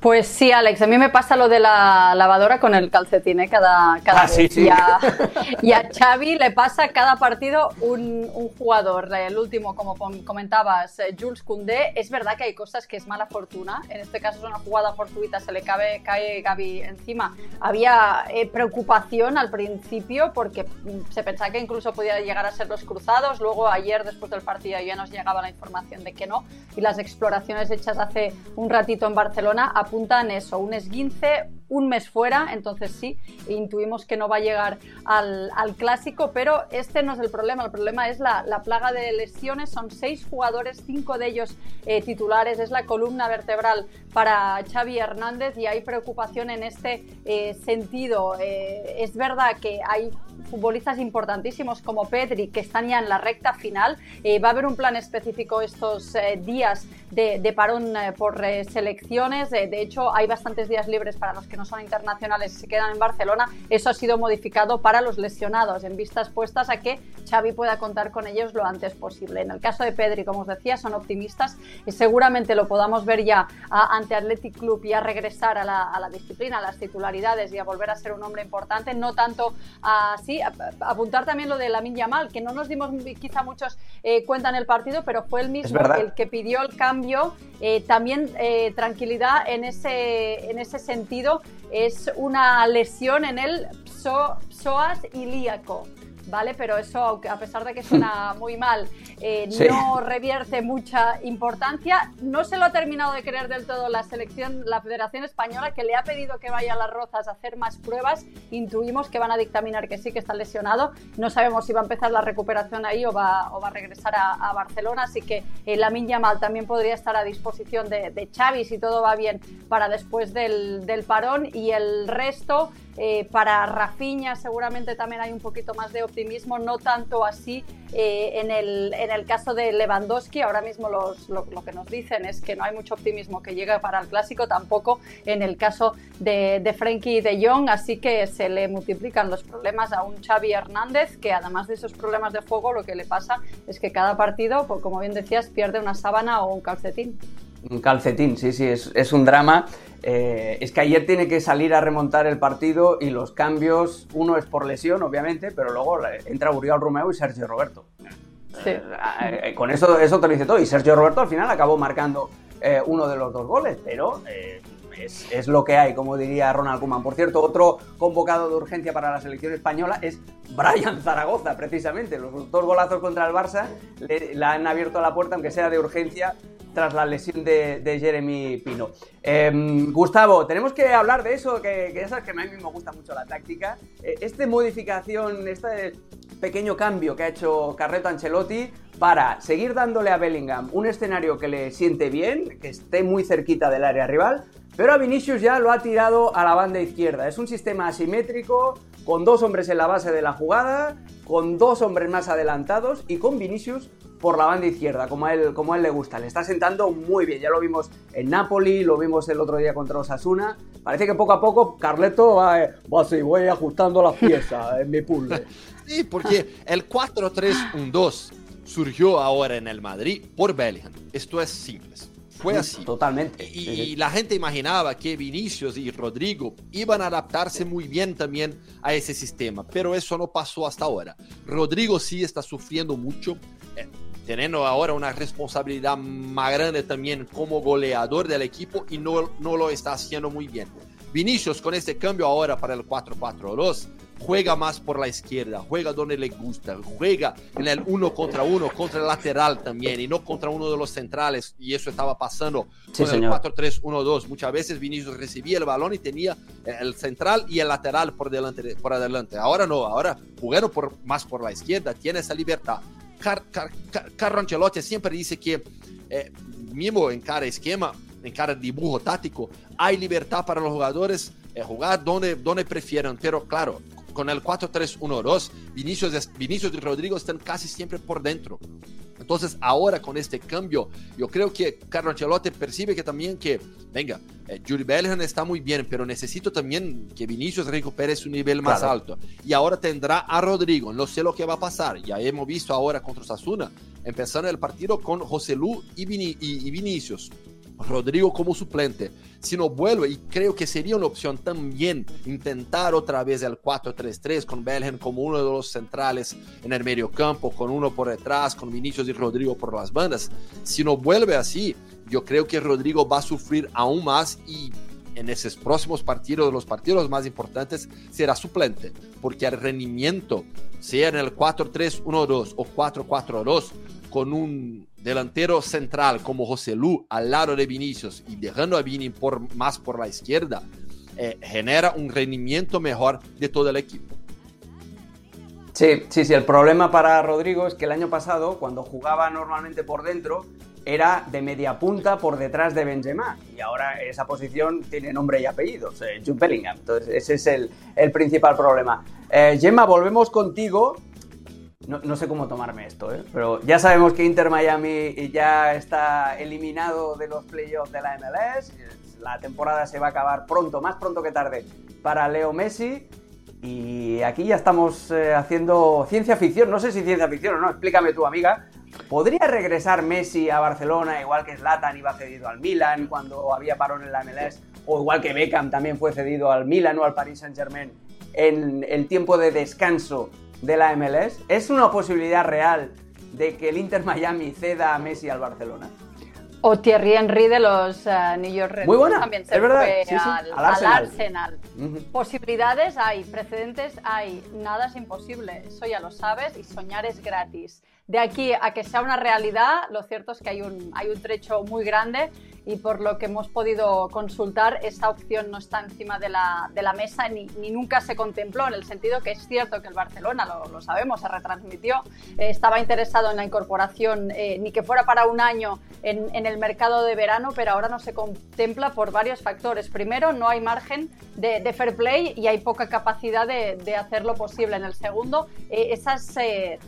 Pues sí, Alex, a mí me pasa lo de la lavadora con el calcetín, ¿eh? cada, cada ah, Sí, sí. Y, a, Xavi le pasa cada partido un, jugador. El último, como comentabas, eh, Jules Koundé. Es verdad que hay cosas que es mala fortuna. En este caso es una jugada fortuita, se le cae, cae Gaby encima. Había eh, preocupación al principio porque se pensaba que incluso podía llegar a ser los cruzados. Luego ayer, después del partido, ya nos llegaba la información de que no. Y las exploraciones hechas hace un ratito en Barcelona apuntan eso, un esguince, un mes fuera, entonces sí, intuimos que no va a llegar al, clásico, pero este no es el problema, el problema es la, plaga de lesiones, son seis jugadores, cinco de ellos eh, titulares, es la columna vertebral para Xavi Hernández y hay preocupación en este eh, sentido. Eh, es verdad que hay futbolistas importantísimos como Pedri que están ya en la recta final. va a haber un plan específico estos días de, parón por selecciones. de hecho, hay bastantes días libres para los que no son internacionales y se quedan en Barcelona, eso ha sido modificado para los lesionados, en vistas puestas a que Xavi pueda contar con ellos lo antes posible. En el caso de Pedri, como os decía, son optimistas y seguramente lo podamos ver ya ante Athletic Club y a regresar a la, disciplina, a las titularidades y a volver a ser un hombre importante, no tanto así, apuntar también lo de Lamin Yamal, que no nos dimos quizá muchos eh, cuenta en el partido, pero fue el mismo el que pidió el cambio, eh, también eh, tranquilidad en ese, en ese sentido es una lesión en el psoas ilíaco. ¿Vale? Pero eso, a pesar de que suena muy mal, eh, no revierte mucha importancia. No se lo ha terminado de creer del todo la selección, la Federación Española, que le ha pedido que vaya a las Rozas a hacer más pruebas. Intuimos que van a dictaminar que sí, que está lesionado. No sabemos si va a empezar la recuperación ahí o va, o va a regresar a, Barcelona. Así que eh, Lamin Yamal también podría estar a disposición de, de Xavi si todo va bien para después del, del parón. Y el resto eh, para Rafinha seguramente también hay un poquito más de optimismo, no tanto así eh, en, el, en, el, caso de Lewandowski. Ahora mismo lo, lo, que nos dicen es que no hay mucho optimismo que llegue para el clásico, tampoco en el caso de, de Frenkie de Jong, así que se le multiplican los problemas a un Xavi Hernández, que además de esos problemas de fuego, lo que le pasa es que cada partido, pues, como bien decías, pierde una sábana o un calcetín. Un calcetín, sí, sí, es, es un drama. Eh, es que ayer tiene que salir a remontar el partido y los cambios, uno es por lesión, obviamente, pero luego entra Uriel Romeo y Sergio Roberto. Eh, eh, con eso, eso te lo dice todo. Y Sergio Roberto al final acabó marcando uno de los dos goles, pero es, es, lo que hay, como diría Ronald Koeman. Por cierto, otro convocado de urgencia para la selección española es Brian Zaragoza, precisamente. Los dos golazos contra el Barça le han abierto la puerta, aunque sea de urgencia, tras la lesión de, Jeremy Pino. Em, Gustavo, tenemos que hablar de eso, que, que sabes que a mí me gusta mucho la táctica. Eh, esta modificación, este pequeño cambio que ha hecho Carreto Ancelotti para seguir dándole a Bellingham un escenario que le siente bien, que esté muy cerquita del área rival, pero a Vinicius ya lo ha tirado a la banda izquierda. Es un sistema asimétrico, con dos hombres en la base de la jugada, con dos hombres más adelantados y con Vinicius por la banda izquierda, como a, él, como a él le gusta. Le está sentando muy bien. Ya lo vimos en Napoli, lo vimos el otro día contra Osasuna. Parece que poco a poco Carleto va, eh, va así, voy ajustando las piezas en mi puzzle. Sí, porque el 4-3-1-2 surgió ahora en el Madrid por Bellingham. Esto es simple. Fue así. Totalmente. Y, la gente imaginaba que Vinicius y Rodrigo iban a adaptarse muy bien también a ese sistema, pero eso no pasó hasta ahora. Rodrigo sí está sufriendo mucho. Eh, teniendo ahora una responsabilidad más grande también como goleador del equipo y no, no lo está haciendo muy bien. Vinicius con este cambio ahora para el 4-4-2 juega más por la izquierda, juega donde le gusta, juega en el uno contra uno, contra el lateral también y no contra uno de los centrales y eso estaba pasando con el 4-3-1-2. Muchas veces Vinicius recibía el balón y tenía el central y el lateral por delante, por adelante. Ahora no, ahora jugando por, más por la izquierda, tiene esa libertad. Carlo Ancelotti siempre dice que eh, mismo en cada esquema, en cada dibujo táctico, hay libertad para los jugadores eh, jugar donde, donde prefieran, pero claro, con el 4-3-1-2, Vinicius, Vinicius y Rodrigo están casi siempre por dentro. Entonces ahora con este cambio, yo creo que Carlo Ancelotti percibe que también que, venga, eh, Bellingham está muy bien, pero necesito también que Vinicius recupere su nivel más alto. Y ahora tendrá a Rodrigo, no sé lo que va a pasar. Ya hemos visto ahora contra Sasuna, empezando el partido con José Lu y, y Vinicius. Rodrigo como suplente. Si no vuelve, y creo que sería una opción también intentar otra vez el 4-3-3 con Belgen como uno de los centrales en el medio campo, con uno por detrás, con Vinicius y Rodrigo por las bandas. Si no vuelve así, yo creo que Rodrigo va a sufrir aún más y en esos próximos partidos, los partidos más importantes, será suplente, porque el rendimiento, sea en el 4-3-1-2 o 4-4-2, con un delantero central como José Lu al lado de Vinicius y dejando a Vini por, más por la izquierda, eh, genera un rendimiento mejor de todo el equipo. Sí, sí, sí. El problema para Rodrigo es que el año pasado, cuando jugaba normalmente por dentro, era de media punta por detrás de Benzema. Y ahora esa posición tiene nombre y apellidos, eh, Jude Bellingham. Entonces, ese es el, el principal problema. Eh, Gemma, volvemos contigo no, sé cómo tomarme esto, ¿eh? pero ya sabemos que Inter Miami ya está eliminado de los playoffs de la MLS. La temporada se va a acabar pronto, más pronto que tarde, para Leo Messi. Y aquí ya estamos eh, haciendo ciencia ficción. No sé si ciencia ficción o no, explícame tú, amiga. ¿Podría regresar Messi a Barcelona igual que Zlatan iba cedido al Milan cuando había parón en la MLS? O igual que Beckham también fue cedido al Milan o al Paris Saint Germain en el tiempo de descanso de la MLS? ¿Es una posibilidad real de que el Inter Miami ceda a Messi al Barcelona? O Thierry Henry de los uh, New York Red Bulls también se fue Al, Arsenal. Posibilidades hay, precedentes hay, nada es imposible, eso ya lo sabes y soñar es gratis. De aquí a que sea una realidad, lo cierto es que hay un, hay un trecho muy grande y por lo que hemos podido consultar, esta opción no está encima de la, de la mesa ni, ni, nunca se contempló, en el sentido que es cierto que el Barcelona, lo, lo sabemos, se retransmitió, eh, estaba interesado en la incorporación, eh, ni que fuera para un año en, en, el mercado de verano, pero ahora no se contempla por varios factores. Primero, no hay margen de, fair play y hay poca capacidad de, de hacerlo posible. En el segundo, eh, esas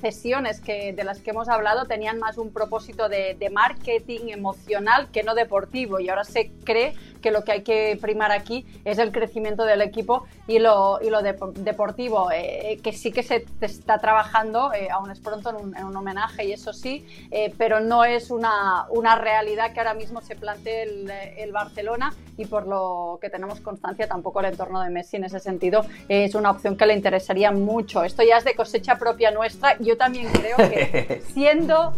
cesiones que, de las que hemos hablado tenían más un propósito de marketing emocional que no deportivo y ahora se cree que lo que hay que primar aquí es el crecimiento del equipo y lo, y lo deportivo, eh, que sí que se está trabajando, eh, aún es pronto en un, homenaje y eso sí, eh, pero no es una, una, realidad que ahora mismo se plantee el, el, Barcelona y por lo que tenemos constancia tampoco el entorno de Messi en ese sentido es una opción que le interesaría mucho. Esto ya es de cosecha propia nuestra. Yo también creo que siendo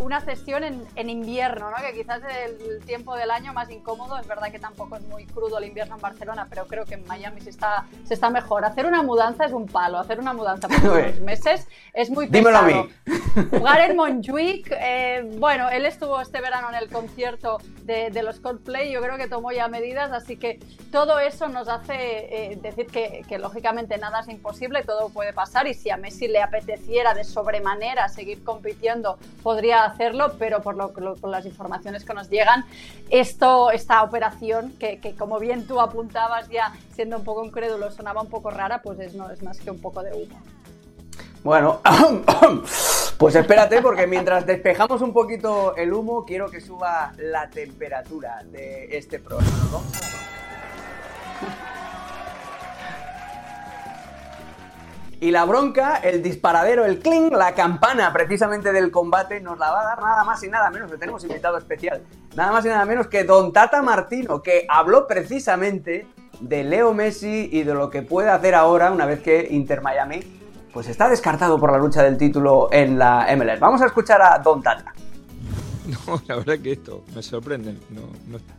una cesión en, en invierno, ¿no? que quizás el tiempo del año más incómodo, es verdad que tampoco es muy crudo el invierno en Barcelona, pero creo que en Miami se está, se está mejor. Hacer una mudanza es un palo, hacer una mudanza por unos meses es muy pesado. Dímelo a mí. Jugar en Montjuic, eh, bueno, él estuvo este verano en el concierto de, de, los Coldplay, yo creo que tomó ya medidas, así que todo eso nos hace eh, decir que, que, lógicamente nada es imposible, todo puede pasar y si a Messi le apeteciera de sobremanera seguir compitiendo, podría hacerlo, pero por, lo, por las informaciones que nos llegan, esto, esta operación que, como bien tú apuntabas ya siendo un poco incrédulo sonaba un poco rara, pues es, no es más que un poco de humo. Bueno, pues espérate porque mientras despejamos un poquito el humo, quiero que suba la temperatura de este programa. Y la bronca, el disparadero, el cling, la campana precisamente del combate nos la va a dar nada más y nada menos que tenemos invitado especial. Nada más y nada menos que Don Tata Martino, que habló precisamente de Leo Messi y de lo que puede hacer ahora una vez que Inter Miami pues está descartado por la lucha del título en la MLS. Vamos a escuchar a Don Tata. No, la verdad que esto me sorprende,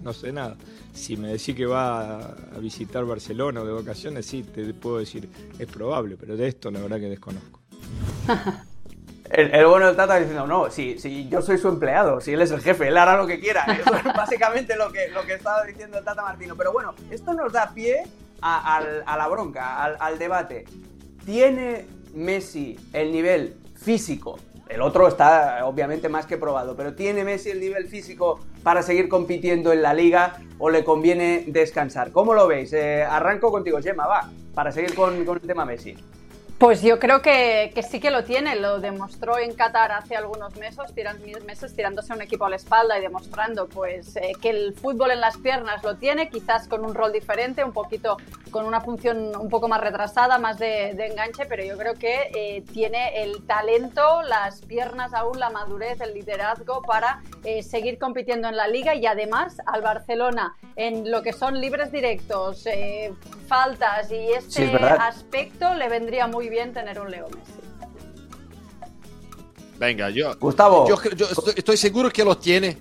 no, sé nada. Si me decís que va a visitar Barcelona o de vacaciones, sí, te puedo decir, es probable, pero de esto la verdad que desconozco. El, bueno del Tata diciendo, no, si, si yo soy su empleado, si él es el jefe, él hará lo que quiera. Eso es básicamente lo que, lo que estaba diciendo el Tata Martino. Pero bueno, esto nos da pie a, la bronca, al, al debate. ¿Tiene Messi el nivel físico el otro está obviamente más que probado, pero ¿tiene Messi el nivel físico para seguir compitiendo en la liga o le conviene descansar? ¿Cómo lo veis? Eh, arranco contigo, Gemma, va, para seguir con, el tema Messi. Pues yo creo que, que, sí que lo tiene, lo demostró en Qatar hace algunos meses, tiran, meses tirándose un equipo a la espalda y demostrando pues eh, que el fútbol en las piernas lo tiene, quizás con un rol diferente, un poquito con una función un poco más retrasada, más de, de enganche, pero yo creo que eh, tiene el talento, las piernas aún, la madurez, el liderazgo para eh, seguir compitiendo en la liga y además al Barcelona en lo que son libres directos, faltas y este aspecto le vendría muy bien tener un Leo Messi. Venga, yo. Gustavo. Yo, estoy, seguro que lo tiene,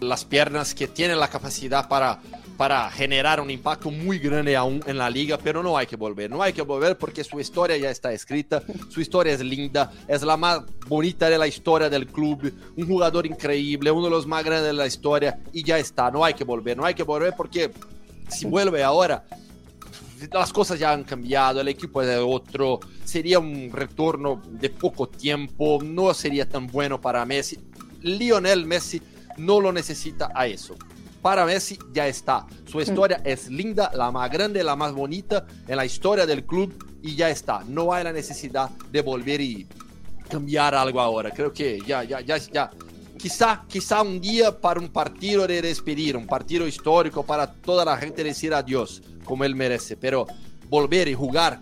las piernas, que tiene la capacidad para, para generar un impacto muy grande aún en la liga, pero no hay que volver. No hay que volver porque su historia ya está escrita, su historia es linda, es la más bonita de la historia del club, un jugador increíble, uno de los más grandes de la historia y ya está. No hay que volver, no hay que volver porque si vuelve ahora las cosas ya han cambiado, el equipo es otro, sería un retorno de poco tiempo, no sería tan bueno para Messi. Lionel Messi no lo necesita a eso. Para Messi ya está. Su historia es linda, la más grande, la más bonita en la historia del club y ya está. No hay la necesidad de volver y cambiar algo ahora. Creo que ya, ya, ya, ya. Quizá, quizá un día para un partido de despedir, un partido histórico para toda la gente decir adiós como él merece. Pero volver y jugar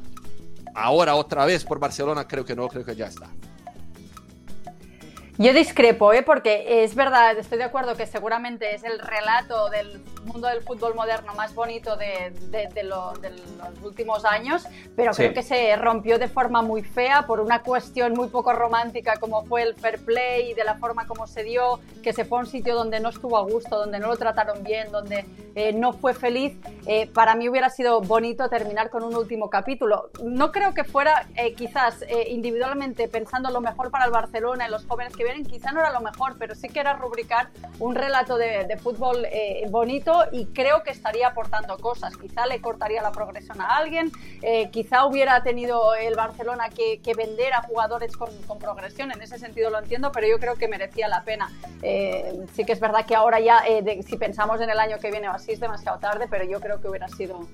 ahora otra vez por Barcelona, creo que no, creo que ya está. Yo discrepo, ¿eh? porque es verdad, estoy de acuerdo que seguramente es el relato del mundo del fútbol moderno más bonito de, los últimos años, pero creo que se rompió de forma muy fea por una cuestión muy poco romántica como fue el fair play y de la forma como se dio, que se fue a un sitio donde no estuvo a gusto, donde no lo trataron bien, donde eh, no fue feliz. Eh, para mí hubiera sido bonito terminar con un último capítulo. No creo que fuera eh, quizás individualmente pensando lo mejor para el Barcelona y los jóvenes que vienen, quizá no era lo mejor, pero sí que era rubricar un relato de, de fútbol bonito y creo que estaría aportando cosas. Quizá le cortaría la progresión a alguien, eh, quizá hubiera tenido el Barcelona que, vender a jugadores con, progresión, en ese sentido lo entiendo, pero yo creo que merecía la pena. Eh, sí que es verdad que ahora ya, eh, si pensamos en el año que viene o así, es demasiado tarde, pero yo creo que hubiera sido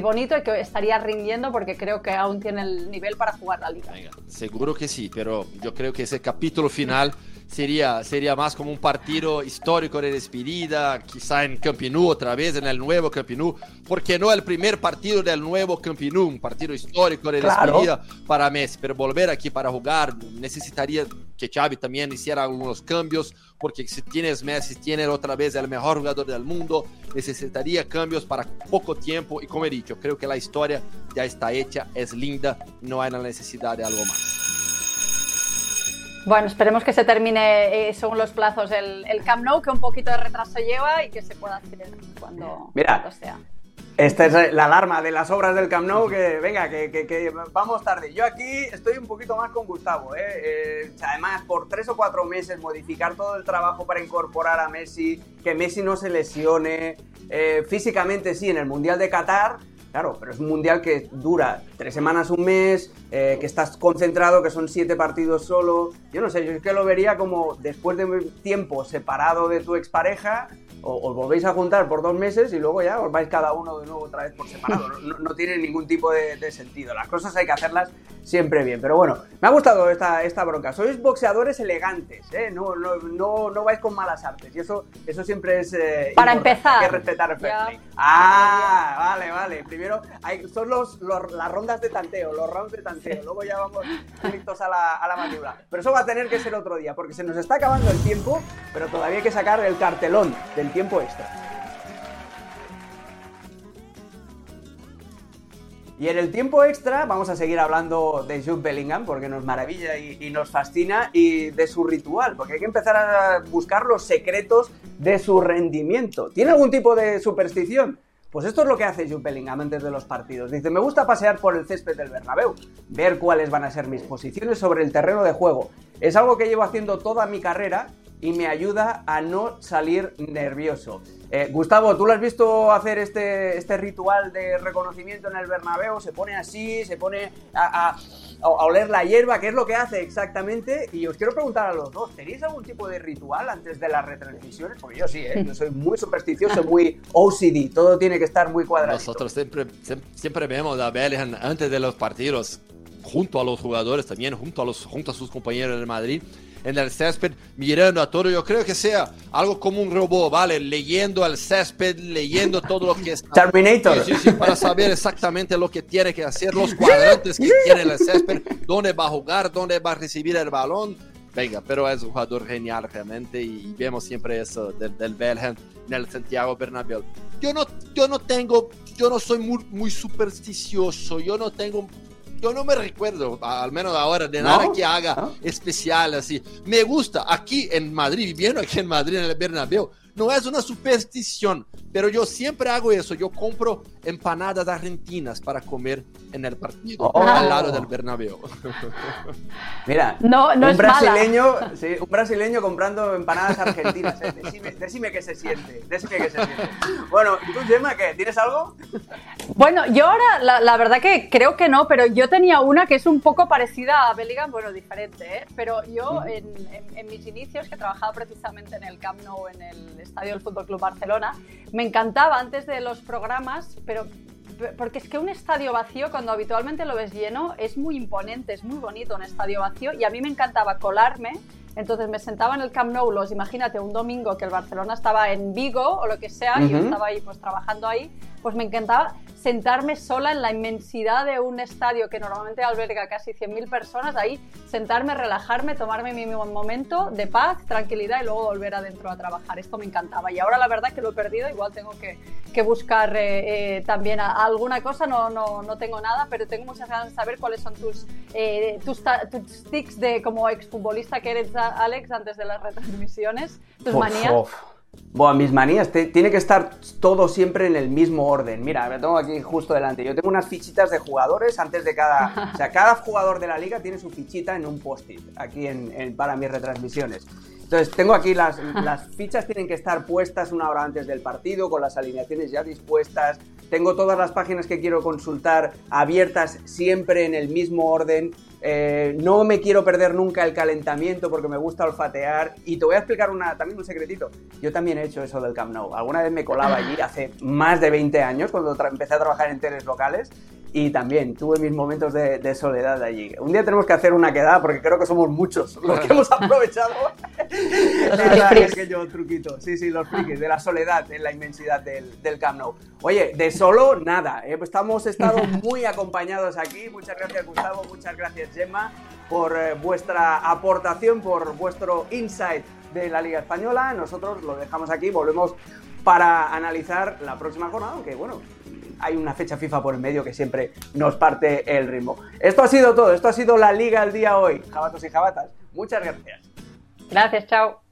bonito y que estaría rindiendo porque creo que aún tiene el nivel para jugar la liga. seguro que sí, pero yo creo que ese capítulo final sería, sería más como un partido histórico de despedida, quizá en Camp Nou otra vez, en el nuevo Camp Nou, porque no el primer partido del nuevo Camp Nou, un partido histórico de despedida para Messi, pero volver aquí para jugar necesitaría que Xavi también hiciera algunos cambios, porque si tienes Messi, tienes otra vez el mejor jugador del mundo, necesitaría cambios para poco tiempo y como he dicho, creo que la historia ya está hecha, es linda, no hay la necesidad de algo más. Bueno, esperemos que se termine eh, según los plazos el, el, Camp Nou, que un poquito de retraso lleva y que se pueda hacer cuando, Mira, sea. Esta es la alarma de las obras del Camp Nou, que venga, que, que, vamos tarde. Yo aquí estoy un poquito más con Gustavo. ¿eh? Eh, además, por tres o cuatro meses modificar todo el trabajo para incorporar a Messi, que Messi no se lesione. físicamente sí, en el Mundial de Qatar, Claro, pero es un mundial que dura tres semanas, un mes, eh, que estás concentrado, que son siete partidos solo. Yo no sé, yo es que lo vería como después de un tiempo separado de tu expareja, os volvéis a juntar por dos meses y luego ya os vais cada uno de nuevo otra vez por separado. No, tiene ningún tipo de, sentido. Las cosas hay que hacerlas siempre bien. Pero bueno, me ha gustado esta, esta bronca. Sois boxeadores elegantes, ¿eh? no, no, no, vais con malas artes. Y eso, eso siempre es. Eh, Para empezar. Hay que respetar el fair Ah, vale, vale. Primero hay, son los, las rondas de tanteo, los rounds de tanteo. Luego ya vamos directos a la, a la mandíbula. Pero eso va a tener que ser otro día, porque se nos está acabando el tiempo, pero todavía hay que sacar el cartelón del tiempo extra. Y en el tiempo extra vamos a seguir hablando de Jude Bellingham porque nos maravilla y, nos fascina y de su ritual, porque hay que empezar a buscar los secretos de su rendimiento. ¿Tiene algún tipo de superstición? Pues esto es lo que hace Jude Bellingham antes de los partidos. Dice, me gusta pasear por el césped del Bernabéu, ver cuáles van a ser mis posiciones sobre el terreno de juego. Es algo que llevo haciendo toda mi carrera y me ayuda a no salir nervioso. Eh, Gustavo, ¿tú lo has visto hacer este, este ritual de reconocimiento en el Bernabéu? Se pone así, se pone a, oler la hierba, ¿qué es lo que hace exactamente? Y os quiero preguntar a los dos, ¿tenéis algún tipo de ritual antes de las retransmisiones? Porque yo sí, ¿eh? yo soy muy supersticioso, muy OCD, todo tiene que estar muy cuadrado. Nosotros siempre, siempre vemos a Bellingham antes de los partidos junto a los jugadores también, junto a, los, junto a sus compañeros de Madrid, en el césped, mirando a todo. Yo creo que sea algo como un robot, ¿vale? Leyendo el césped, leyendo todo lo que está. Terminator. Sí, sí, para saber exactamente lo que tiene que hacer, los cuadrantes que tiene el césped, dónde va a jugar, dónde va a recibir el balón. Venga, pero es un jugador genial realmente y, vemos siempre eso del, del en el Santiago Bernabéu. Yo no, yo no tengo, yo no soy muy, muy supersticioso, yo no tengo yo no me recuerdo, al menos ahora, de nada que haga especial así. Me gusta aquí en Madrid, viviendo aquí en Madrid, en el Bernabéu, no es una superstición, pero yo siempre hago eso. Yo compro empanadas argentinas para comer en el partido, Oh. al lado del Bernabéu. Mira, No, no un es mala. brasileño, sí, un brasileño comprando empanadas argentinas. eh. Decime, decime qué se siente. Decime qué se siente. Bueno, ¿y tú, Gemma, qué? ¿Tienes algo? Bueno, yo ahora, la, la verdad que creo que no, pero yo tenía una que es un poco parecida a Bellingham, bueno, diferente, ¿eh? pero yo en, en- en mis inicios, que trabajaba precisamente en el Camp Nou, en el estadio del Fútbol Club Barcelona, me encantaba antes de los programas, pero porque es que un estadio vacío, cuando habitualmente lo ves lleno, es muy imponente, es muy bonito un estadio vacío, y a mí me encantaba colarme. Entonces me sentaba en el Camp Nou, los imagínate un domingo que el Barcelona estaba en Vigo o lo que sea, y yo estaba ahí pues trabajando ahí, pues me encantaba sentarme sola en la inmensidad de un estadio que normalmente alberga casi 100.000 personas, ahí sentarme, relajarme, tomarme mi momento de paz, tranquilidad y luego volver adentro a trabajar. Esto me encantaba y ahora la verdad que lo he perdido, igual tengo que, que buscar eh, eh, también a- alguna cosa, no, no, no tengo nada, pero tengo muchas ganas de saber cuáles son tus, eh, tus, tus tics de como exfutbolista que eres, a- Alex, antes de las retransmisiones, tus manías. Buah, mis manías, te- tiene que estar todo siempre en el mismo orden. Mira, me tengo aquí justo delante. Yo tengo unas fichitas de jugadores antes de cada. O sea, cada jugador de la liga tiene su fichita en un post-it aquí en, en- para mis retransmisiones. Entonces, tengo aquí las, las fichas, tienen que estar puestas una hora antes del partido, con las alineaciones ya dispuestas. Tengo todas las páginas que quiero consultar abiertas siempre en el mismo orden. Eh, no me quiero perder nunca el calentamiento porque me gusta olfatear. Y te voy a explicar una, también un secretito. Yo también he hecho eso del Camp Nou. Alguna vez me colaba allí hace más de 20 años cuando empecé a trabajar en teles locales. Y también tuve mis momentos de, de soledad allí. Un día tenemos que hacer una quedada porque creo que somos muchos los que hemos aprovechado ese pequeño truquito. Sí, sí, los frikis, de la soledad en la inmensidad del, del Camp Nou. Oye, de solo, nada. ¿eh? Estamos estado muy acompañados aquí. Muchas gracias, Gustavo. Muchas gracias, Gemma, por eh, vuestra aportación, por vuestro insight de la Liga Española. Nosotros lo dejamos aquí. Volvemos para analizar la próxima jornada, aunque bueno, hay una fecha FIFA por el medio que siempre nos parte el ritmo. Esto ha sido todo. Esto ha sido la Liga al día hoy. Jabatos y jabatas. Muchas gracias. Gracias, chao.